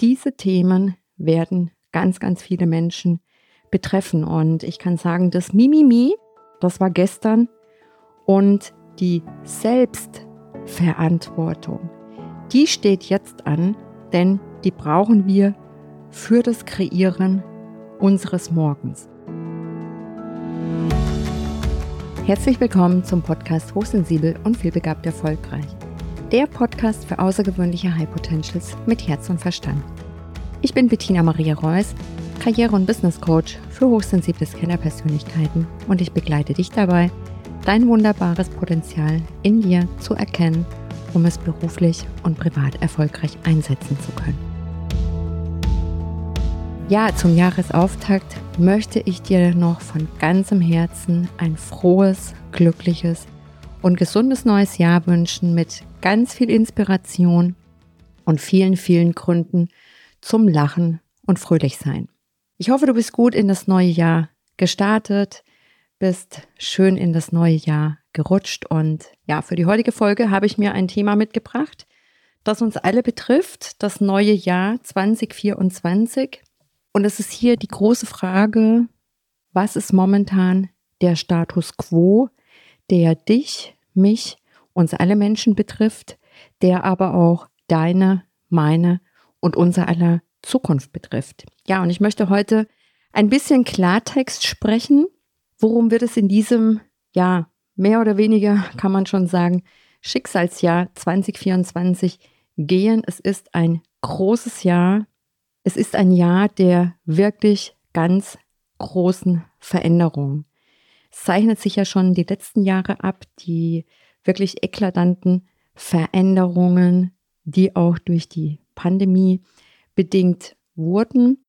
diese Themen werden ganz, ganz viele Menschen betreffen. Und ich kann sagen, das Mimimi, das war gestern und die Selbstverantwortung, die steht jetzt an, denn die brauchen wir für das Kreieren unseres Morgens. Herzlich willkommen zum Podcast Hochsensibel und vielbegabt erfolgreich. Der Podcast für außergewöhnliche High Potentials mit Herz und Verstand. Ich bin Bettina Maria Reuss, Karriere- und Business Coach für hochsensible Scanner-Persönlichkeiten und ich begleite dich dabei, dein wunderbares Potenzial in dir zu erkennen, um es beruflich und privat erfolgreich einsetzen zu können. Ja, zum Jahresauftakt möchte ich dir noch von ganzem Herzen ein frohes, glückliches und gesundes neues Jahr wünschen mit ganz viel Inspiration und vielen, vielen Gründen zum Lachen und fröhlich sein. Ich hoffe, du bist gut in das neue Jahr gestartet, bist schön in das neue Jahr gerutscht und ja, für die heutige Folge habe ich mir ein Thema mitgebracht, das uns alle betrifft, das neue Jahr 2024. Und es ist hier die große Frage, was ist momentan der Status quo, der dich, mich, uns alle Menschen betrifft, der aber auch deine, meine und unser aller Zukunft betrifft. Ja, und ich möchte heute ein bisschen Klartext sprechen. Worum wird es in diesem, ja, mehr oder weniger kann man schon sagen, Schicksalsjahr 2024 gehen? Es ist ein großes Jahr es ist ein Jahr der wirklich ganz großen Veränderungen. Zeichnet sich ja schon die letzten Jahre ab, die wirklich eklatanten Veränderungen, die auch durch die Pandemie bedingt wurden.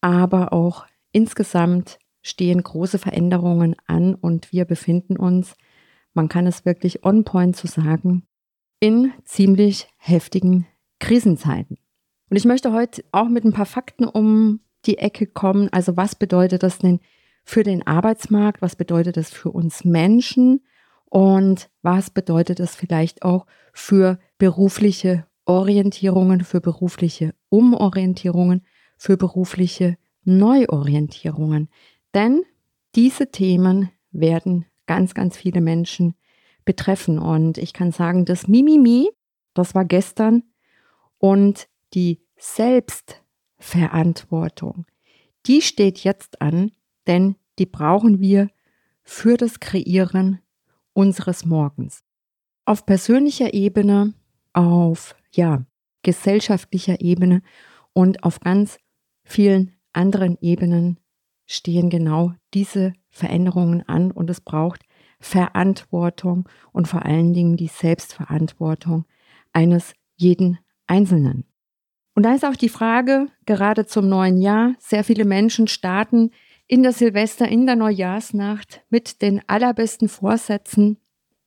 Aber auch insgesamt stehen große Veränderungen an und wir befinden uns, man kann es wirklich on point zu sagen, in ziemlich heftigen Krisenzeiten. Und ich möchte heute auch mit ein paar Fakten um die Ecke kommen. Also was bedeutet das denn für den Arbeitsmarkt? Was bedeutet das für uns Menschen? Und was bedeutet das vielleicht auch für berufliche Orientierungen, für berufliche Umorientierungen, für berufliche Neuorientierungen? Denn diese Themen werden ganz, ganz viele Menschen betreffen. Und ich kann sagen, das Mimimi, das war gestern und die Selbstverantwortung, die steht jetzt an, denn die brauchen wir für das Kreieren unseres Morgens. Auf persönlicher Ebene, auf ja, gesellschaftlicher Ebene und auf ganz vielen anderen Ebenen stehen genau diese Veränderungen an und es braucht Verantwortung und vor allen Dingen die Selbstverantwortung eines jeden Einzelnen. Und da ist auch die Frage, gerade zum neuen Jahr, sehr viele Menschen starten in der Silvester, in der Neujahrsnacht mit den allerbesten Vorsätzen.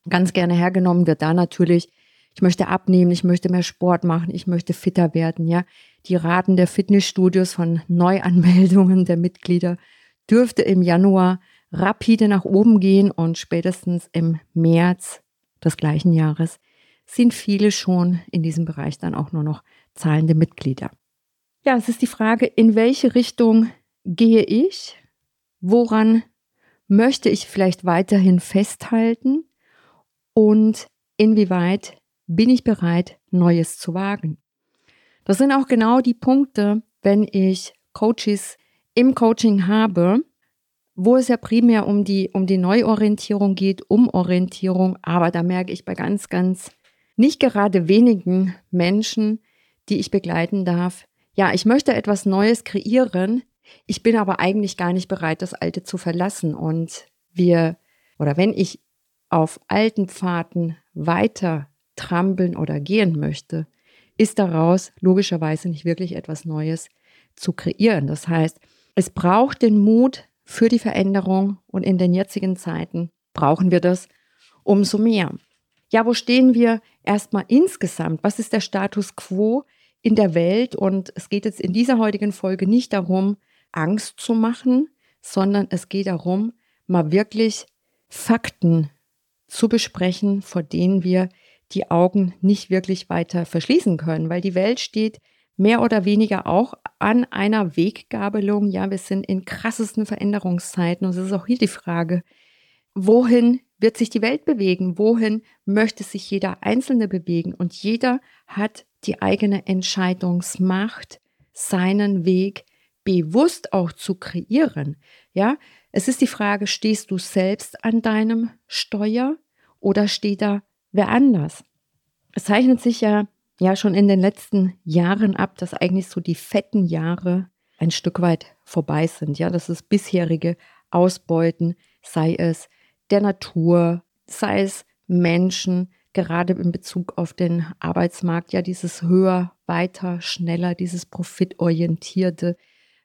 Ganz gerne hergenommen wird da natürlich, ich möchte abnehmen, ich möchte mehr Sport machen, ich möchte fitter werden, ja. Die Raten der Fitnessstudios von Neuanmeldungen der Mitglieder dürfte im Januar rapide nach oben gehen und spätestens im März des gleichen Jahres sind viele schon in diesem Bereich dann auch nur noch zahlende Mitglieder. Ja, es ist die Frage, in welche Richtung gehe ich? Woran möchte ich vielleicht weiterhin festhalten? Und inwieweit bin ich bereit, Neues zu wagen? Das sind auch genau die Punkte, wenn ich Coaches im Coaching habe, wo es ja primär um die, um die Neuorientierung geht, Umorientierung. Aber da merke ich bei ganz, ganz nicht gerade wenigen Menschen, die ich begleiten darf. Ja, ich möchte etwas Neues kreieren. Ich bin aber eigentlich gar nicht bereit, das Alte zu verlassen. Und wir, oder wenn ich auf alten Pfaden weiter trampeln oder gehen möchte, ist daraus logischerweise nicht wirklich etwas Neues zu kreieren. Das heißt, es braucht den Mut für die Veränderung und in den jetzigen Zeiten brauchen wir das umso mehr. Ja, wo stehen wir erstmal insgesamt? Was ist der Status quo in der Welt. Und es geht jetzt in dieser heutigen Folge nicht darum, Angst zu machen, sondern es geht darum, mal wirklich Fakten zu besprechen, vor denen wir die Augen nicht wirklich weiter verschließen können, weil die Welt steht mehr oder weniger auch an einer Weggabelung. Ja, wir sind in krassesten Veränderungszeiten und es ist auch hier die Frage, wohin wird sich die Welt bewegen? Wohin möchte sich jeder Einzelne bewegen? Und jeder hat die eigene Entscheidungsmacht, seinen Weg bewusst auch zu kreieren. Ja, es ist die Frage, stehst du selbst an deinem Steuer oder steht da wer anders? Es zeichnet sich ja, ja schon in den letzten Jahren ab, dass eigentlich so die fetten Jahre ein Stück weit vorbei sind. Ja, dass es bisherige Ausbeuten, sei es der Natur, sei es Menschen, gerade in Bezug auf den Arbeitsmarkt, ja, dieses höher, weiter, schneller, dieses profitorientierte,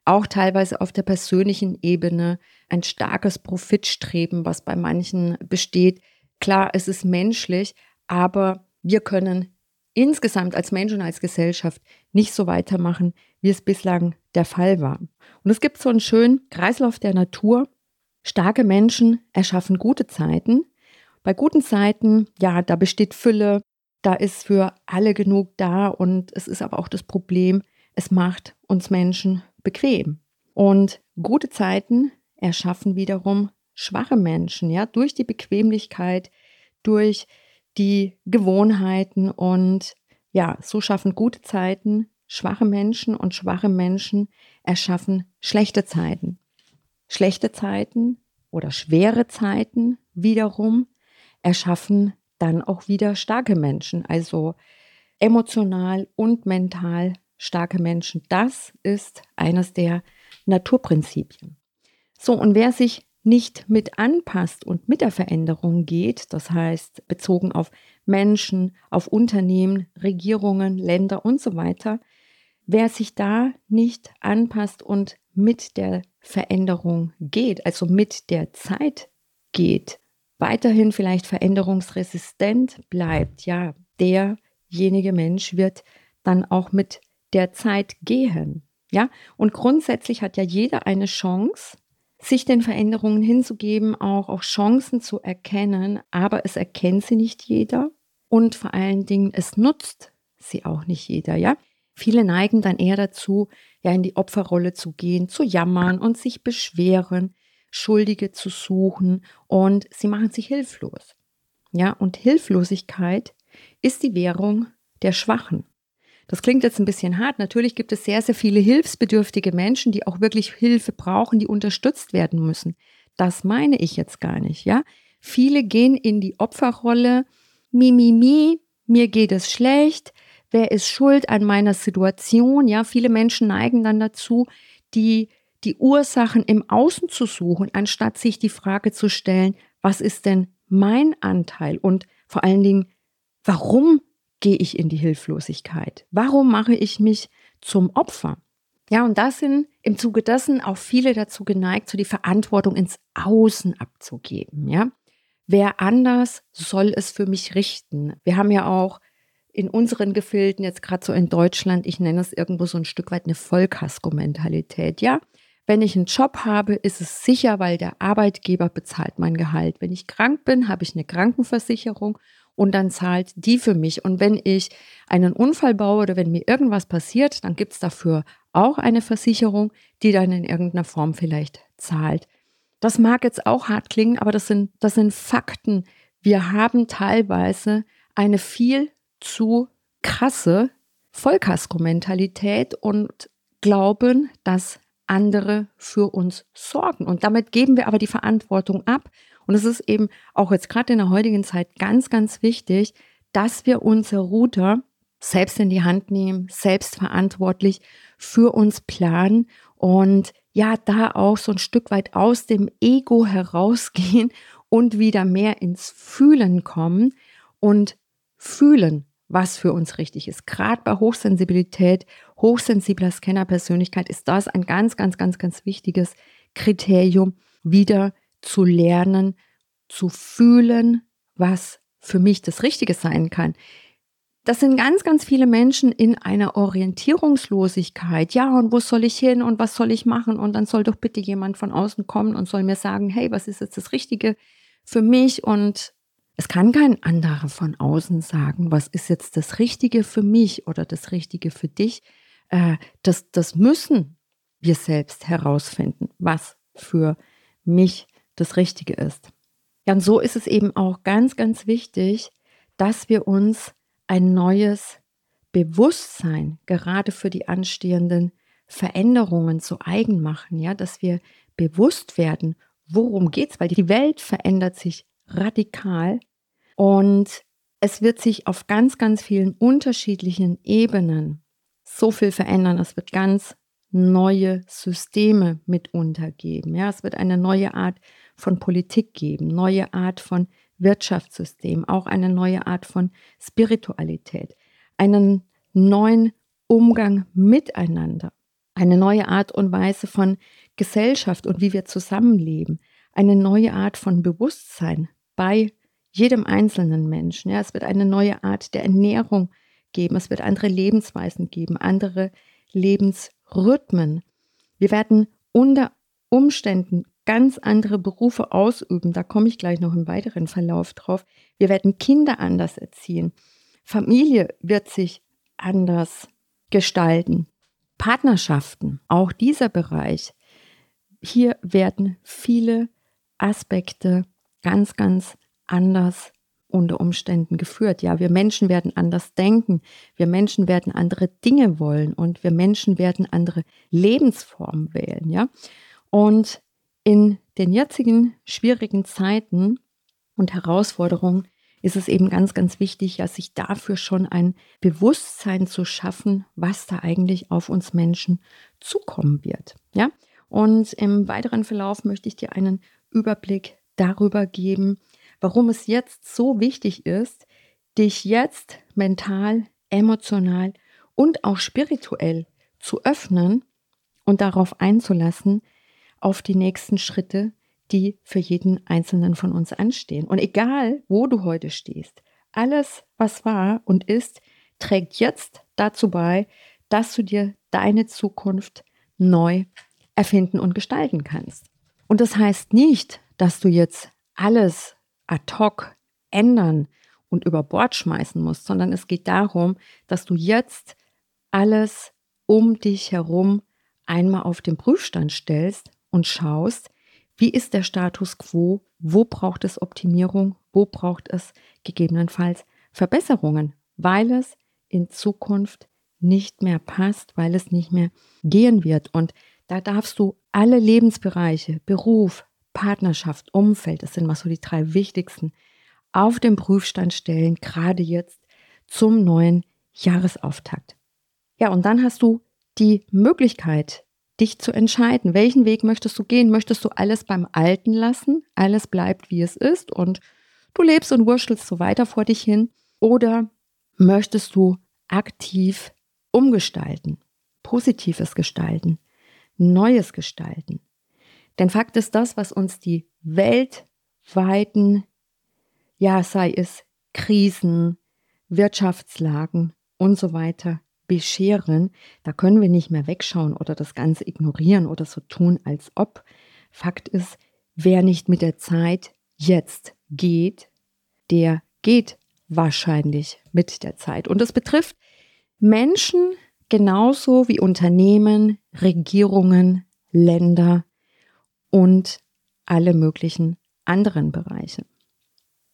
auch teilweise auf der persönlichen Ebene ein starkes Profitstreben, was bei manchen besteht. Klar, es ist menschlich, aber wir können insgesamt als Mensch und als Gesellschaft nicht so weitermachen, wie es bislang der Fall war. Und es gibt so einen schönen Kreislauf der Natur. Starke Menschen erschaffen gute Zeiten. Bei guten Zeiten, ja, da besteht Fülle, da ist für alle genug da und es ist aber auch das Problem, es macht uns Menschen bequem. Und gute Zeiten erschaffen wiederum schwache Menschen, ja, durch die Bequemlichkeit, durch die Gewohnheiten und ja, so schaffen gute Zeiten schwache Menschen und schwache Menschen erschaffen schlechte Zeiten. Schlechte Zeiten oder schwere Zeiten wiederum erschaffen dann auch wieder starke Menschen, also emotional und mental starke Menschen. Das ist eines der Naturprinzipien. So, und wer sich nicht mit anpasst und mit der Veränderung geht, das heißt bezogen auf Menschen, auf Unternehmen, Regierungen, Länder und so weiter, wer sich da nicht anpasst und mit der Veränderung geht, also mit der Zeit geht, weiterhin vielleicht veränderungsresistent bleibt, ja, derjenige Mensch wird dann auch mit der Zeit gehen. Ja, und grundsätzlich hat ja jeder eine Chance, sich den Veränderungen hinzugeben, auch, auch Chancen zu erkennen, aber es erkennt sie nicht jeder und vor allen Dingen, es nutzt sie auch nicht jeder, ja. Viele neigen dann eher dazu, ja, in die Opferrolle zu gehen, zu jammern und sich beschweren, Schuldige zu suchen und sie machen sich hilflos. Ja, und Hilflosigkeit ist die Währung der Schwachen. Das klingt jetzt ein bisschen hart. Natürlich gibt es sehr, sehr viele hilfsbedürftige Menschen, die auch wirklich Hilfe brauchen, die unterstützt werden müssen. Das meine ich jetzt gar nicht, ja. Viele gehen in die Opferrolle. Mi, mi, mi, mir geht es schlecht. Wer ist schuld an meiner Situation? Ja, viele Menschen neigen dann dazu, die, die Ursachen im Außen zu suchen, anstatt sich die Frage zu stellen, was ist denn mein Anteil? Und vor allen Dingen, warum gehe ich in die Hilflosigkeit? Warum mache ich mich zum Opfer? Ja, und da sind im Zuge dessen auch viele dazu geneigt, so die Verantwortung ins Außen abzugeben. Ja, wer anders soll es für mich richten? Wir haben ja auch in unseren Gefilden, jetzt gerade so in Deutschland, ich nenne es irgendwo so ein Stück weit eine Vollkasko-Mentalität. Ja, wenn ich einen Job habe, ist es sicher, weil der Arbeitgeber bezahlt mein Gehalt. Wenn ich krank bin, habe ich eine Krankenversicherung und dann zahlt die für mich. Und wenn ich einen Unfall baue oder wenn mir irgendwas passiert, dann gibt es dafür auch eine Versicherung, die dann in irgendeiner Form vielleicht zahlt. Das mag jetzt auch hart klingen, aber das sind, das sind Fakten. Wir haben teilweise eine viel zu krasse Vollkasko-Mentalität und glauben, dass andere für uns sorgen. Und damit geben wir aber die Verantwortung ab und es ist eben auch jetzt gerade in der heutigen Zeit ganz, ganz wichtig, dass wir unser Ruder selbst in die Hand nehmen, selbstverantwortlich für uns planen und ja, da auch so ein Stück weit aus dem Ego herausgehen und wieder mehr ins Fühlen kommen und fühlen, was für uns richtig ist. Gerade bei Hochsensibilität, hochsensibler Scannerpersönlichkeit ist das ein ganz, ganz, ganz, ganz wichtiges Kriterium, wieder zu lernen, zu fühlen, was für mich das Richtige sein kann. Das sind ganz, ganz viele Menschen in einer Orientierungslosigkeit. Ja, und wo soll ich hin und was soll ich machen? Und dann soll doch bitte jemand von außen kommen und soll mir sagen, hey, was ist jetzt das Richtige für mich? Und es kann kein anderer von außen sagen, was ist jetzt das Richtige für mich oder das Richtige für dich. äh, das, das müssen wir selbst herausfinden, was für mich das Richtige ist. Ja, und so ist es eben auch ganz, ganz wichtig, dass wir uns ein neues Bewusstsein gerade für die anstehenden Veränderungen zu eigen machen, ja, dass wir bewusst werden, worum geht's, weil die Welt verändert sich radikal und es wird sich auf ganz, ganz vielen unterschiedlichen Ebenen so viel verändern. Es wird ganz neue Systeme mitunter geben. Ja, es wird eine neue Art von Politik geben, neue Art von Wirtschaftssystem, auch eine neue Art von Spiritualität, einen neuen Umgang miteinander, eine neue Art und Weise von Gesellschaft und wie wir zusammenleben, eine neue Art von Bewusstsein bei jedem einzelnen Menschen. Ja, es wird eine neue Art der Ernährung geben, es wird andere Lebensweisen geben, andere Lebensrhythmen. Wir werden unter Umständen ganz andere Berufe ausüben. Da komme ich gleich noch im weiteren Verlauf drauf. Wir werden Kinder anders erziehen. Familie wird sich anders gestalten. Partnerschaften, auch dieser Bereich. Hier werden viele Aspekte ganz, ganz anders unter Umständen geführt. Ja, wir Menschen werden anders denken, wir Menschen werden andere Dinge wollen und wir Menschen werden andere Lebensformen wählen. Ja, und in den jetzigen schwierigen Zeiten und Herausforderungen ist es eben ganz, ganz wichtig, ja, sich dafür schon ein Bewusstsein zu schaffen, was da eigentlich auf uns Menschen zukommen wird. Ja, und im weiteren Verlauf möchte ich dir einen Überblick darüber geben, warum es jetzt so wichtig ist, dich jetzt mental, emotional und auch spirituell zu öffnen und darauf einzulassen, auf die nächsten Schritte, die für jeden einzelnen von uns anstehen. Und egal, wo du heute stehst, alles, was war und ist, trägt jetzt dazu bei, dass du dir deine Zukunft neu erfinden und gestalten kannst. Und das heißt nicht, dass du jetzt alles ad hoc ändern und über Bord schmeißen musst, sondern es geht darum, dass du jetzt alles um dich herum einmal auf den Prüfstand stellst und schaust, wie ist der Status quo, wo braucht es Optimierung, wo braucht es gegebenenfalls Verbesserungen, weil es in Zukunft nicht mehr passt, weil es nicht mehr gehen wird. Und da darfst du alle Lebensbereiche, Beruf, Partnerschaft, Umfeld, das sind mal so die drei wichtigsten, auf den Prüfstand stellen, gerade jetzt zum neuen Jahresauftakt. Ja, und dann hast du die Möglichkeit, dich zu entscheiden, welchen Weg möchtest du gehen? Möchtest du alles beim Alten lassen? Alles bleibt, wie es ist und du lebst und wurschtelst so weiter vor dich hin? Oder möchtest du aktiv umgestalten, Positives gestalten, Neues gestalten? Denn Fakt ist das, was uns die weltweiten, ja, sei es Krisen, Wirtschaftslagen und so weiter bescheren, da können wir nicht mehr wegschauen oder das Ganze ignorieren oder so tun, als ob. Fakt ist, wer nicht mit der Zeit jetzt geht, der geht wahrscheinlich mit der Zeit. Und das betrifft Menschen genauso wie Unternehmen, Regierungen, Länder und alle möglichen anderen Bereiche.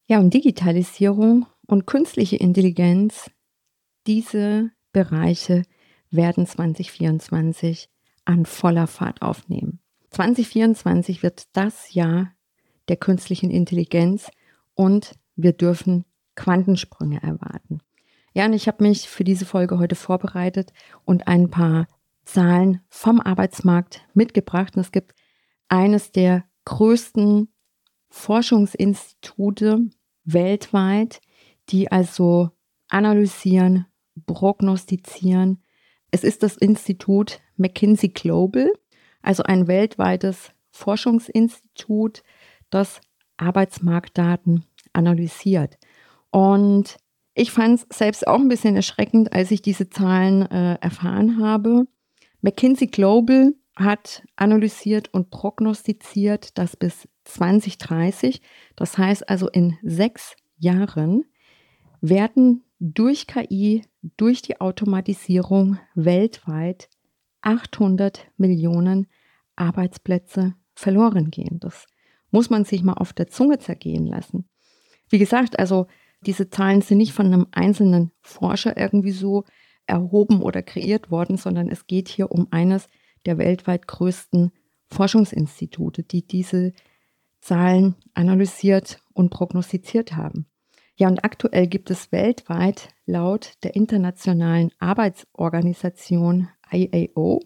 Ja, und Digitalisierung und künstliche Intelligenz, diese Bereiche werden 2024 an voller Fahrt aufnehmen. 2024 wird das Jahr der künstlichen Intelligenz und wir dürfen Quantensprünge erwarten. Ja, und ich habe mich für diese Folge heute vorbereitet und ein paar Zahlen vom Arbeitsmarkt mitgebracht. Und es gibt eines der größten Forschungsinstitute weltweit, die also analysieren, prognostizieren. Es ist das Institut McKinsey Global, also ein weltweites Forschungsinstitut, das Arbeitsmarktdaten analysiert. Und ich fand es selbst auch ein bisschen erschreckend, als ich diese Zahlen äh, erfahren habe. McKinsey Global hat analysiert und prognostiziert, dass bis 2030, das heißt also in sechs Jahren, werden durch KI, durch die Automatisierung weltweit 800 Millionen Arbeitsplätze verloren gehen. Das muss man sich mal auf der Zunge zergehen lassen. Wie gesagt, also diese Zahlen sind nicht von einem einzelnen Forscher irgendwie so erhoben oder kreiert worden, sondern es geht hier um eines der weltweit größten Forschungsinstitute, die diese Zahlen analysiert und prognostiziert haben. Ja, und aktuell gibt es weltweit laut der Internationalen Arbeitsorganisation IAO,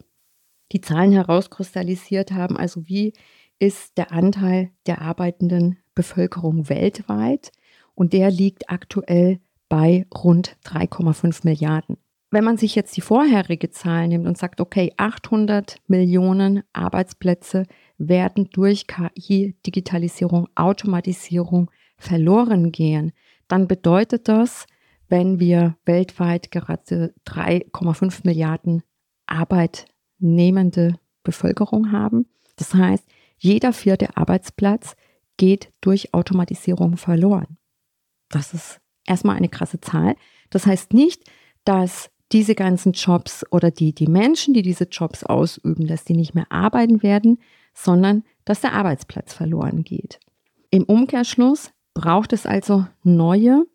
die Zahlen herauskristallisiert haben, also wie ist der Anteil der arbeitenden Bevölkerung weltweit und der liegt aktuell bei rund 3,5 Milliarden. Wenn man sich jetzt die vorherige Zahl nimmt und sagt, okay, 800 Millionen Arbeitsplätze werden durch KI, Digitalisierung, Automatisierung verloren gehen, dann bedeutet das, wenn wir weltweit gerade 3,5 Milliarden arbeitnehmende Bevölkerung haben. Das heißt, jeder vierte Arbeitsplatz geht durch Automatisierung verloren. Das ist erstmal eine krasse Zahl. Das heißt nicht, dass diese ganzen Jobs oder die, die Menschen, die diese Jobs ausüben, dass die nicht mehr arbeiten werden, sondern dass der Arbeitsplatz verloren geht. Im Umkehrschluss braucht es also neue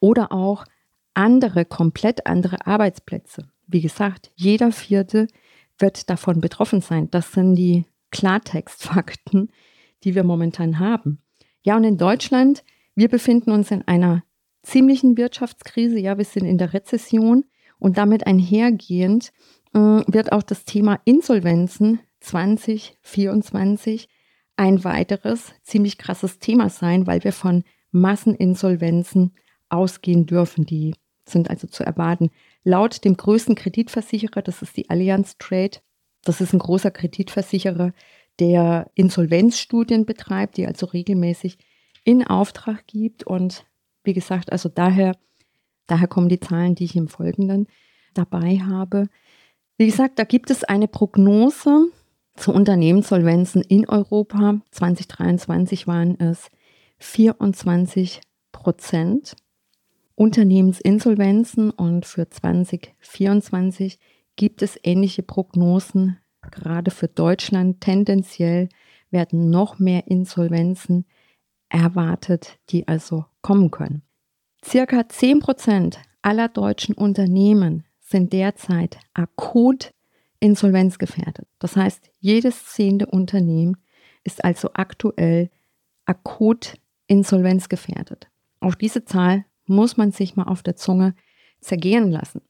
oder auch andere, komplett andere Arbeitsplätze. Wie gesagt, jeder vierte wird davon betroffen sein. Das sind die Klartextfakten, die wir momentan haben. Ja, und in Deutschland, wir befinden uns in einer ziemlichen Wirtschaftskrise. Ja, wir sind in der Rezession und damit einhergehend äh, wird auch das Thema Insolvenzen 2024 ein weiteres ziemlich krasses Thema sein, weil wir von Masseninsolvenzen ausgehen dürfen. Die sind also zu erwarten. Laut dem größten Kreditversicherer, das ist die Allianz Trade, das ist ein großer Kreditversicherer, der Insolvenzstudien betreibt, die also regelmäßig in Auftrag gibt. Und wie gesagt, also daher, daher kommen die Zahlen, die ich im Folgenden dabei habe. Wie gesagt, da gibt es eine Prognose zu Unternehmenssolvenzen in Europa. 2023 waren es 24 Prozent Unternehmensinsolvenzen und für 2024 gibt es ähnliche Prognosen. Gerade für Deutschland tendenziell werden noch mehr Insolvenzen erwartet, die also kommen können. Circa 10 Prozent aller deutschen Unternehmen sind derzeit akut insolvenzgefährdet. Das heißt, jedes zehnte Unternehmen ist also aktuell akut insolvenzgefährdet. Auf diese Zahl muss man sich mal auf der Zunge zergehen lassen.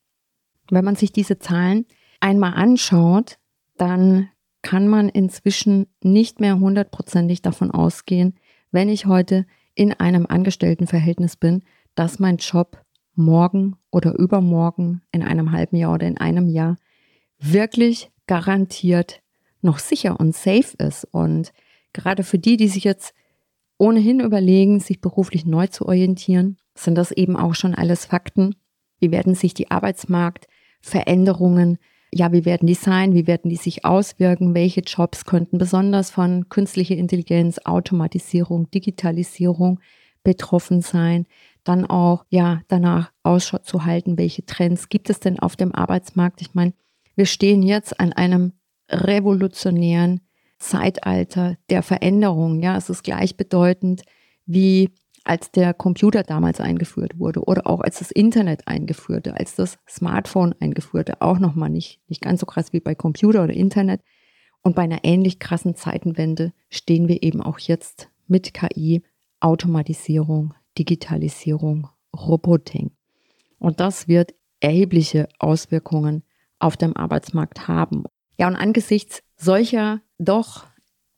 Wenn man sich diese Zahlen einmal anschaut, dann kann man inzwischen nicht mehr hundertprozentig davon ausgehen, wenn ich heute in einem Angestelltenverhältnis bin, dass mein Job morgen oder übermorgen, in einem halben Jahr oder in einem Jahr wirklich garantiert noch sicher und safe ist. Und gerade für die, die sich jetzt ohnehin überlegen, sich beruflich neu zu orientieren, sind das eben auch schon alles Fakten. Wie werden sich die Arbeitsmarktveränderungen, ja, wie werden die sein, wie werden die sich auswirken, welche Jobs könnten besonders von künstlicher Intelligenz, Automatisierung, Digitalisierung betroffen sein, dann auch, ja, danach Ausschau zu halten, welche Trends gibt es denn auf dem Arbeitsmarkt. Ich meine, wir stehen jetzt an einem revolutionären Zeitalter der Veränderung. Ja, es ist gleichbedeutend wie als der Computer damals eingeführt wurde oder auch als das Internet eingeführte, als das Smartphone eingeführte, auch nochmal nicht, nicht ganz so krass wie bei Computer oder Internet. Und bei einer ähnlich krassen Zeitenwende stehen wir eben auch jetzt mit KI, Automatisierung, Digitalisierung, Roboting. Und das wird erhebliche Auswirkungen auf dem Arbeitsmarkt haben. Ja, und angesichts solcher doch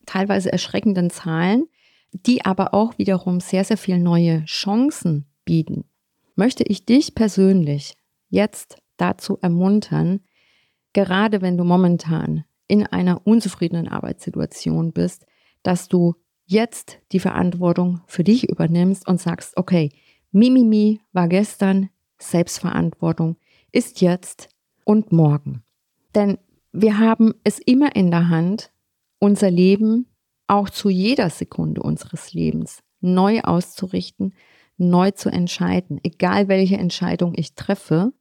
teilweise erschreckenden Zahlen, die aber auch wiederum sehr, sehr viel neue Chancen bieten, möchte ich dich persönlich jetzt dazu ermuntern, gerade wenn du momentan in einer unzufriedenen Arbeitssituation bist, dass du jetzt die Verantwortung für dich übernimmst und sagst, okay, Mimimi war gestern, Selbstverantwortung ist jetzt und morgen. Denn wir haben es immer in der Hand, unser Leben auch zu jeder Sekunde unseres Lebens neu auszurichten, neu zu entscheiden. Egal welche Entscheidung ich treffe,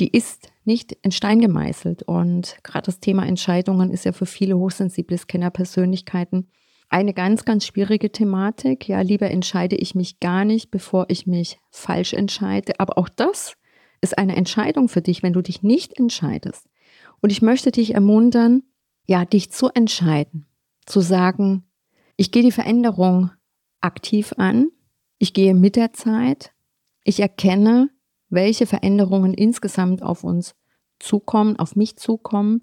die ist nicht in Stein gemeißelt. Und gerade das Thema Entscheidungen ist ja für viele hochsensible Scanner-Persönlichkeiten eine ganz, ganz schwierige Thematik. Ja, lieber entscheide ich mich gar nicht, bevor ich mich falsch entscheide. Aber auch das ist eine Entscheidung für dich, wenn du dich nicht entscheidest. Und ich möchte dich ermuntern, ja, dich zu entscheiden, zu sagen, ich gehe die Veränderung aktiv an, ich gehe mit der Zeit, ich erkenne, welche Veränderungen insgesamt auf uns zukommen, auf mich zukommen.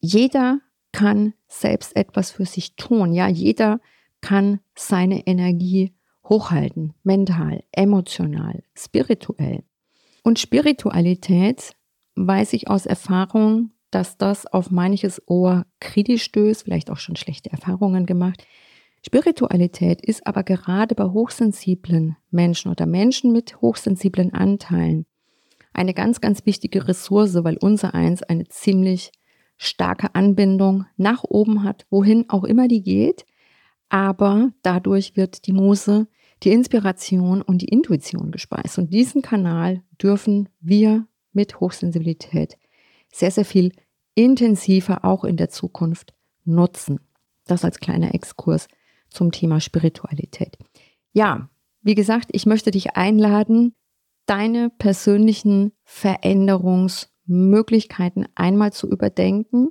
Jeder kann selbst etwas für sich tun. Ja, jeder kann seine Energie hochhalten, mental, emotional, spirituell. Und Spiritualität weiß ich aus Erfahrung, dass das auf manches Ohr kritisch stößt, vielleicht auch schon schlechte Erfahrungen gemacht. Spiritualität ist aber gerade bei hochsensiblen Menschen oder Menschen mit hochsensiblen Anteilen eine ganz, ganz wichtige Ressource, weil unser Eins eine ziemlich starke Anbindung nach oben hat, wohin auch immer die geht. Aber dadurch wird die Muse, die Inspiration und die Intuition gespeist. Und diesen Kanal dürfen wir mit Hochsensibilität sehr, sehr viel intensiver auch in der Zukunft nutzen. Das als kleiner Exkurs zum Thema Spiritualität. Ja, wie gesagt, ich möchte dich einladen, deine persönlichen Veränderungsmöglichkeiten einmal zu überdenken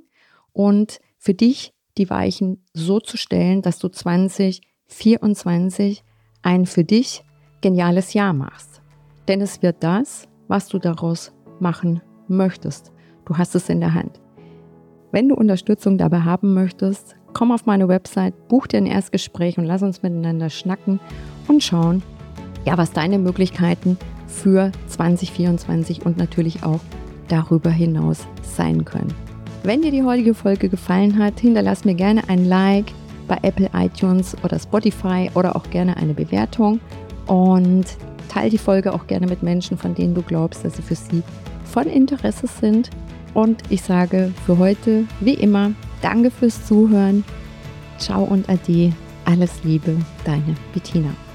und für dich die Weichen so zu stellen, dass du 2024 ein für dich geniales Jahr machst. Denn es wird das, was du daraus machen möchtest. Du hast es in der Hand. Wenn du Unterstützung dabei haben möchtest, komm auf meine Website, buch dir ein Erstgespräch und lass uns miteinander schnacken und schauen, ja, was deine Möglichkeiten für 2024 und natürlich auch darüber hinaus sein können. Wenn dir die heutige Folge gefallen hat, hinterlass mir gerne ein Like bei Apple iTunes oder Spotify oder auch gerne eine Bewertung und teile die Folge auch gerne mit Menschen, von denen du glaubst, dass sie für sie von Interesse sind. Und ich sage für heute, wie immer, danke fürs Zuhören. Ciao und Ade. Alles Liebe, deine Bettina.